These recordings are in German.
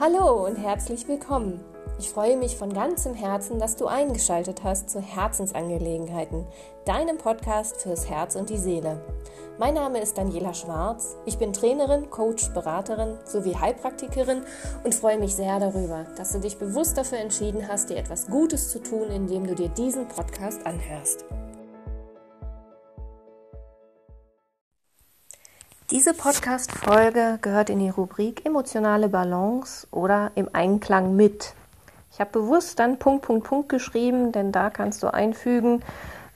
Hallo und herzlich willkommen. Ich freue mich von ganzem Herzen, dass du eingeschaltet hast zu Herzensangelegenheiten, deinem Podcast fürs Herz und die Seele. Mein Name ist Daniela Schwarz. Ich bin Trainerin, Coach, Beraterin sowie Heilpraktikerin und freue mich sehr darüber, dass du dich bewusst dafür entschieden hast, dir etwas Gutes zu tun, indem du dir diesen Podcast anhörst. Diese Podcast-Folge gehört in die Rubrik emotionale Balance oder im Einklang mit. Ich habe bewusst dann Punkt, Punkt, Punkt geschrieben, denn da kannst du einfügen,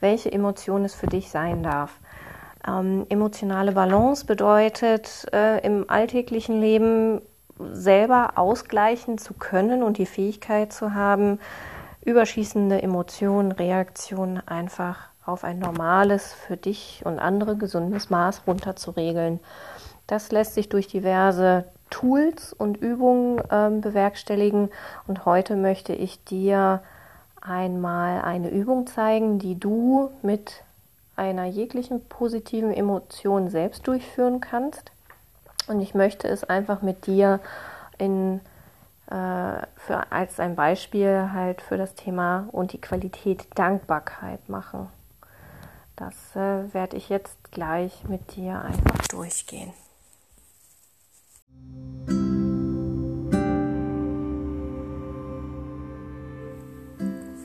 welche Emotion es für dich sein darf. Ähm, emotionale Balance bedeutet, äh, im alltäglichen Leben selber ausgleichen zu können und die Fähigkeit zu haben, überschießende Emotionen, Reaktionen einfach auf ein normales, für dich und andere gesundes Maß runterzuregeln. Das lässt sich durch diverse Tools und Übungen ähm, bewerkstelligen. Und heute möchte ich dir einmal eine Übung zeigen, die du mit einer jeglichen positiven Emotion selbst durchführen kannst. Und ich möchte es einfach mit dir in, äh, für, als ein Beispiel halt für das Thema und die Qualität Dankbarkeit machen. Das äh, werde ich jetzt gleich mit dir einfach durchgehen.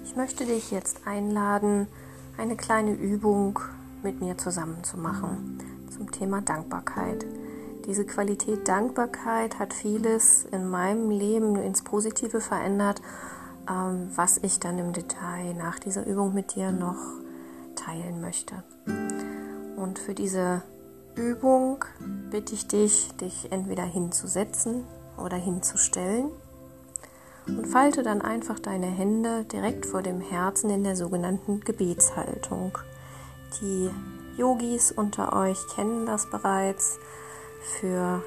Ich möchte dich jetzt einladen, eine kleine Übung mit mir zusammen zu machen zum Thema Dankbarkeit. Diese Qualität Dankbarkeit hat vieles in meinem Leben ins Positive verändert, ähm, was ich dann im Detail nach dieser Übung mit dir noch teilen möchte. Und für diese Übung bitte ich dich, dich entweder hinzusetzen oder hinzustellen und falte dann einfach deine Hände direkt vor dem Herzen in der sogenannten Gebetshaltung. Die Yogis unter euch kennen das bereits. Für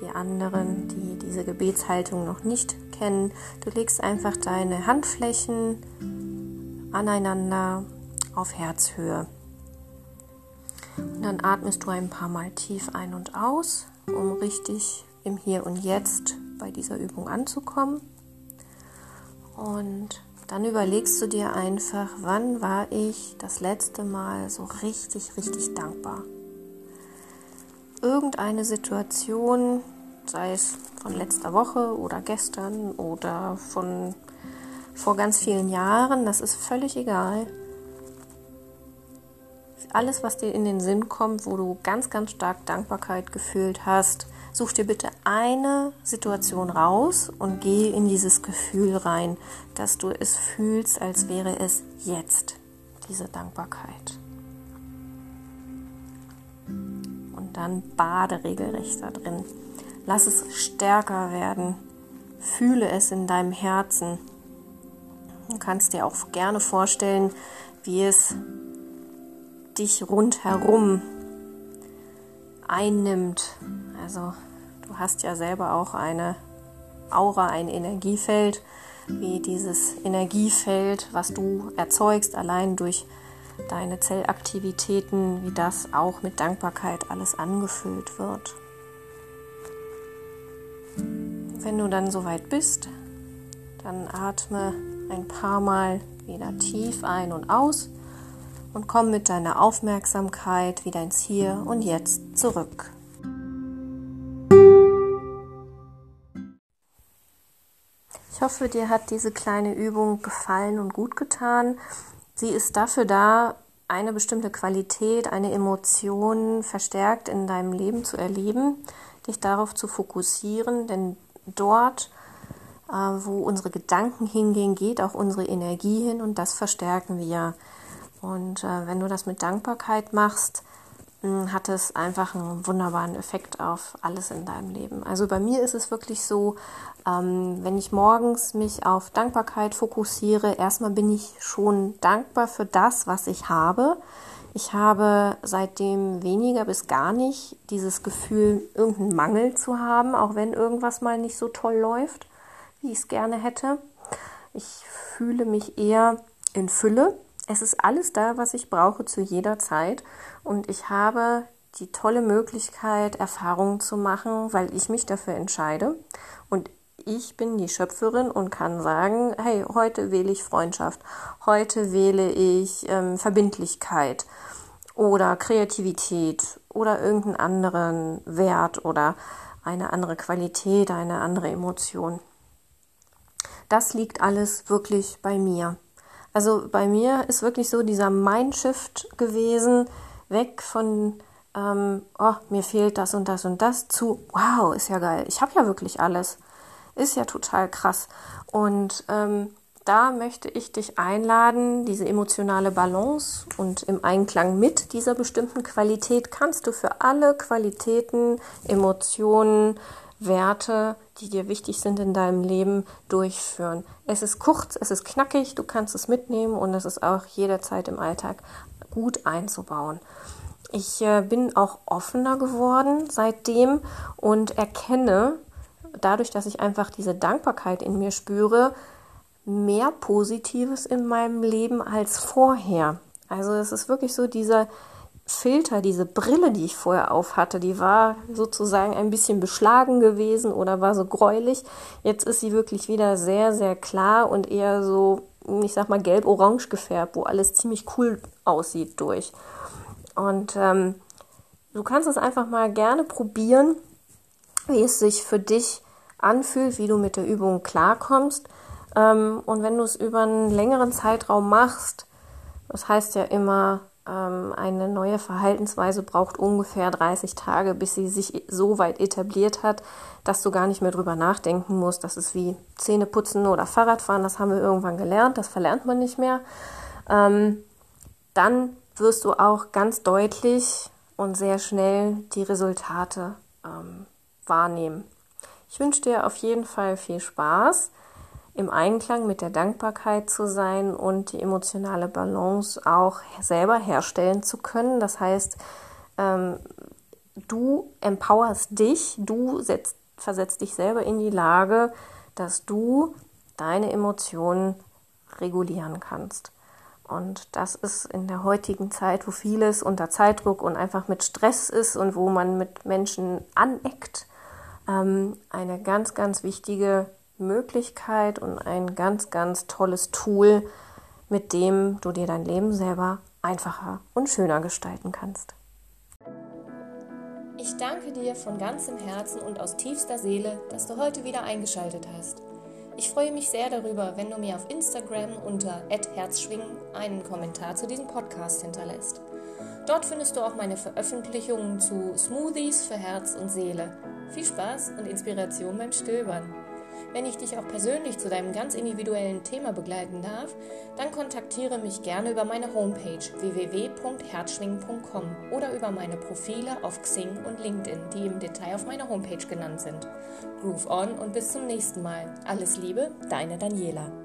die anderen, die diese Gebetshaltung noch nicht kennen, du legst einfach deine Handflächen aneinander auf Herzhöhe. Und dann atmest du ein paar Mal tief ein und aus, um richtig im Hier und Jetzt bei dieser Übung anzukommen. Und dann überlegst du dir einfach, wann war ich das letzte Mal so richtig, richtig dankbar. Irgendeine Situation, sei es von letzter Woche oder gestern oder von vor ganz vielen Jahren, das ist völlig egal alles, was dir in den Sinn kommt, wo du ganz, ganz stark Dankbarkeit gefühlt hast, such dir bitte eine Situation raus und geh in dieses Gefühl rein, dass du es fühlst, als wäre es jetzt, diese Dankbarkeit. Und dann bade regelrecht da drin. Lass es stärker werden. Fühle es in deinem Herzen. Du kannst dir auch gerne vorstellen, wie es dich rundherum einnimmt. Also du hast ja selber auch eine Aura, ein Energiefeld, wie dieses Energiefeld, was du erzeugst, allein durch deine Zellaktivitäten, wie das auch mit Dankbarkeit alles angefüllt wird. Wenn du dann soweit bist, dann atme ein paar Mal wieder tief ein und aus und komm mit deiner Aufmerksamkeit wieder ins Hier und Jetzt zurück. Ich hoffe, dir hat diese kleine Übung gefallen und gut getan. Sie ist dafür da, eine bestimmte Qualität, eine Emotion verstärkt in deinem Leben zu erleben, dich darauf zu fokussieren, denn dort, äh, wo unsere Gedanken hingehen, geht auch unsere Energie hin und das verstärken wir. Und äh, wenn du das mit Dankbarkeit machst, mh, hm, hat es einfach einen wunderbaren Effekt auf alles in deinem Leben. Also bei mir ist es wirklich so, ähm, wenn ich morgens mich auf Dankbarkeit fokussiere, erstmal bin ich schon dankbar für das, was ich habe. Ich habe seitdem weniger bis gar nicht dieses Gefühl, irgendeinen Mangel zu haben, auch wenn irgendwas mal nicht so toll läuft, wie ich es gerne hätte. Ich fühle mich eher in Fülle es ist alles da, was ich brauche zu jeder Zeit und ich habe die tolle Möglichkeit, Erfahrungen zu machen, weil ich mich dafür entscheide und ich bin die Schöpferin und kann sagen, hey, heute wähle ich Freundschaft, heute wähle ich ähm, Verbindlichkeit oder Kreativität oder irgendeinen anderen Wert oder eine andere Qualität, eine andere Emotion. Das liegt alles wirklich bei mir. Also bei mir ist wirklich so dieser Mindshift gewesen, weg von ähm, oh, mir fehlt das und das und das zu, wow, ist ja geil, ich habe ja wirklich alles. Ist ja total krass. Und ähm, da möchte ich dich einladen, diese emotionale Balance und im Einklang mit dieser bestimmten Qualität kannst du für alle Qualitäten, Emotionen, Werte, die dir wichtig sind in deinem Leben, durchführen. Es ist kurz, es ist knackig, du kannst es mitnehmen und es ist auch jederzeit im Alltag gut einzubauen. Ich äh, bin auch offener geworden seitdem und erkenne, dadurch, dass ich einfach diese Dankbarkeit in mir spüre, mehr Positives in meinem Leben als vorher. Also es ist wirklich so dieser Filter, diese Brille, die ich vorher auf hatte, die war sozusagen ein bisschen beschlagen gewesen oder war so gräulich. Jetzt ist sie wirklich wieder sehr, sehr klar und eher so, ich sag mal, gelb-orange gefärbt, wo alles ziemlich cool aussieht durch. Und ähm, du kannst es einfach mal gerne probieren, wie es sich für dich anfühlt, wie du mit der Übung klarkommst. Ähm, und wenn du es über einen längeren Zeitraum machst, das heißt ja immer, eine neue Verhaltensweise braucht ungefähr 30 Tage, bis sie sich so weit etabliert hat, dass du gar nicht mehr drüber nachdenken musst. Das ist wie Zähne putzen oder Fahrradfahren, das haben wir irgendwann gelernt, das verlernt man nicht mehr. Ähm, dann wirst du auch ganz deutlich und sehr schnell die Resultate ähm, wahrnehmen. Ich wünsche dir auf jeden Fall viel Spaß, im Einklang mit der Dankbarkeit zu sein und die emotionale Balance auch selber herstellen zu können. Das heißt, ähm, du empowerst dich, du setzt, versetzt dich selber in die Lage, dass du deine Emotionen regulieren kannst. Und das ist in der heutigen Zeit, wo vieles unter Zeitdruck und einfach mit Stress ist und wo man mit Menschen aneckt, ähm, eine ganz, ganz wichtige Möglichkeit und ein ganz, ganz tolles Tool, mit dem du dir dein Leben selber einfacher und schöner gestalten kannst. Ich danke dir von ganzem Herzen und aus tiefster Seele, dass du heute wieder eingeschaltet hast. Ich freue mich sehr darüber, wenn du mir auf Instagram unter @herzschwingen einen Kommentar zu diesem Podcast hinterlässt. Dort findest du auch meine Veröffentlichungen zu Smoothies für Herz und Seele. Viel Spaß und Inspiration beim Stöbern. Wenn ich dich auch persönlich zu deinem ganz individuellen Thema begleiten darf, dann kontaktiere mich gerne über meine Homepage www.herzschwingen.com oder über meine Profile auf Xing und LinkedIn, die im Detail auf meiner Homepage genannt sind. Groove on und bis zum nächsten Mal. Alles Liebe, deine Daniela.